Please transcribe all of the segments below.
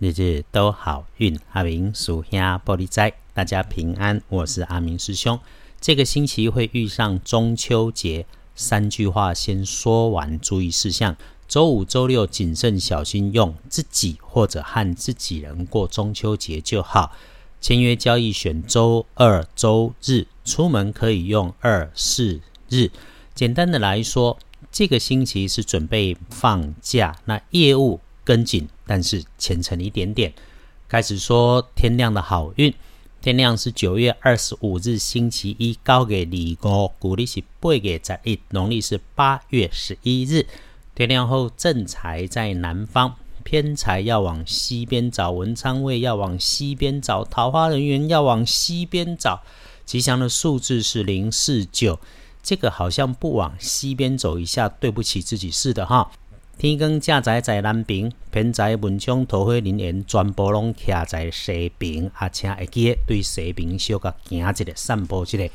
日日都好运。阿明属下玻璃斋，大家平安。我是阿明师兄。这个星期会遇上中秋节，三句话先说完，注意事项。周五、周六谨慎小心，用自己或者和自己人过中秋节就好。签约交易选周二、周日，出门可以用二、四日。简单的来说，这个星期是准备放假，那业务跟紧，但是虔诚一点点。开始说天亮的好运。天亮是九月二十五日星期一，高给李五，古历是八月十一，农历是八月十一日。天亮后正财在南方，偏财要往西边找，文昌位要往西边找，桃花人员要往西边找。吉祥的数字是零四九，这个好像不往西边走一下，对不起自己似的哈。天光正在在南边，偏在文昌桃花人缘全部拢徛在西边，啊，请会记对西边小个行一个散步一个。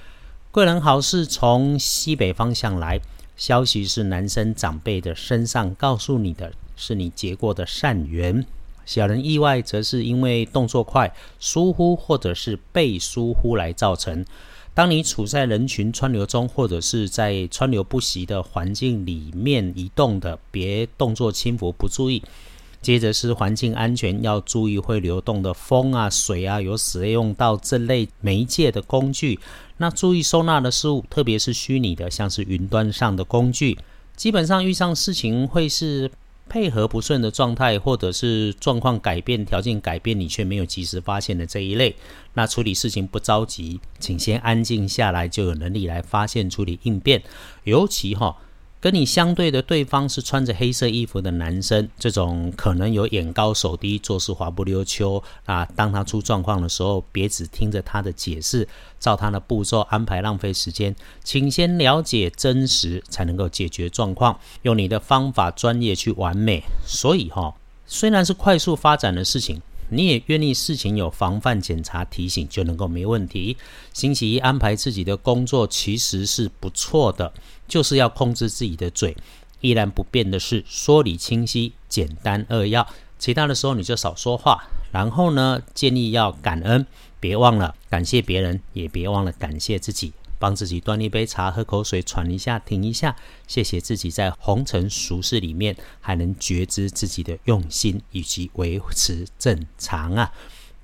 贵人好事从西北方向来，消息是男生长辈的身上告诉你的是你结过的善缘。小人意外则是因为动作快、疏忽或者是被疏忽来造成。当你处在人群川流中，或者是在川流不息的环境里面移动的，别动作轻浮不注意。接着是环境安全，要注意会流动的风啊、水啊，有使用到这类媒介的工具。那注意收纳的事物，特别是虚拟的，像是云端上的工具。基本上遇上事情会是。配合不顺的状态，或者是状况改变、条件改变，你却没有及时发现的这一类，那处理事情不着急，请先安静下来，就有能力来发现、处理、应变。尤其哈。跟你相对的对方是穿着黑色衣服的男生，这种可能有眼高手低、做事滑不溜秋啊。当他出状况的时候，别只听着他的解释，照他的步骤安排，浪费时间。请先了解真实，才能够解决状况。用你的方法、专业去完美。所以哈，虽然是快速发展的事情。你也愿意事情有防范、检查、提醒就能够没问题。星期一安排自己的工作其实是不错的，就是要控制自己的嘴。依然不变的是说理清晰、简单扼要。其他的时候你就少说话。然后呢，建议要感恩，别忘了感谢别人，也别忘了感谢自己。帮自己端一杯茶，喝口水，喘一下，停一下，谢谢自己在红尘俗世里面还能觉知自己的用心以及维持正常啊。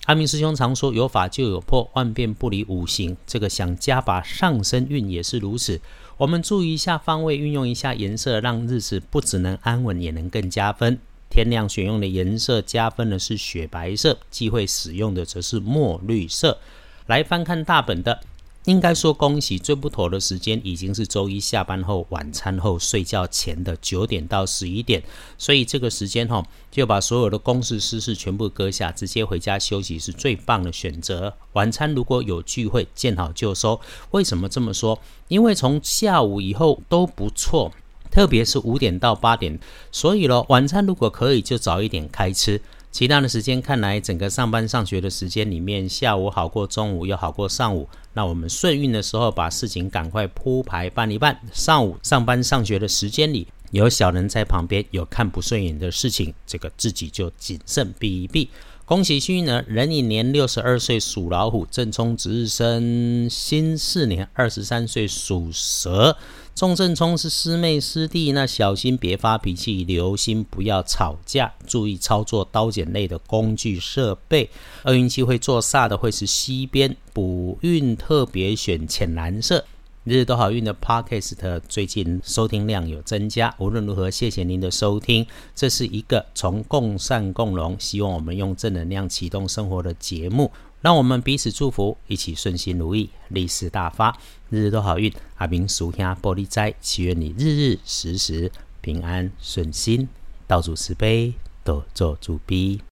阿明师兄常说有法就有破，万变不离五行。这个想加把上升运也是如此。我们注意一下方位，运用一下颜色，让日子不只能安稳，也能更加分。天亮选用的颜色加分的是雪白色，忌讳使用的则是墨绿色。来翻看大本的。应该说恭喜，最不妥的时间已经是周一下班后、晚餐后、睡觉前的九点到十一点，所以这个时间哈，就把所有的公事私事全部搁下，直接回家休息是最棒的选择。晚餐如果有聚会，见好就收。为什么这么说？因为从下午以后都不错，特别是五点到八点，所以咯，晚餐如果可以就早一点开吃。其他的时间看来，整个上班上学的时间里面，下午好过中午，又好过上午。那我们顺运的时候，把事情赶快铺排办一办。上午上班上学的时间里，有小人在旁边，有看不顺眼的事情，这个自己就谨慎避一避。恭喜幸运儿，壬寅年六十二岁属老虎，正冲值日生辛巳年二十三岁属蛇。重正冲是师妹师弟，那小心别发脾气，留心不要吵架，注意操作刀剪类的工具设备。厄运气会做煞的会是西边，补运特别选浅蓝色。日日都好运的 Podcast 最近收听量有增加，无论如何谢谢您的收听。这是一个从共善共荣，希望我们用正能量启动生活的节目。让我们彼此祝福，一起顺心如意，利市大发，日日都好运。阿明属下玻璃斋，祈愿你日日时时平安顺心，道主慈悲，多做主逼。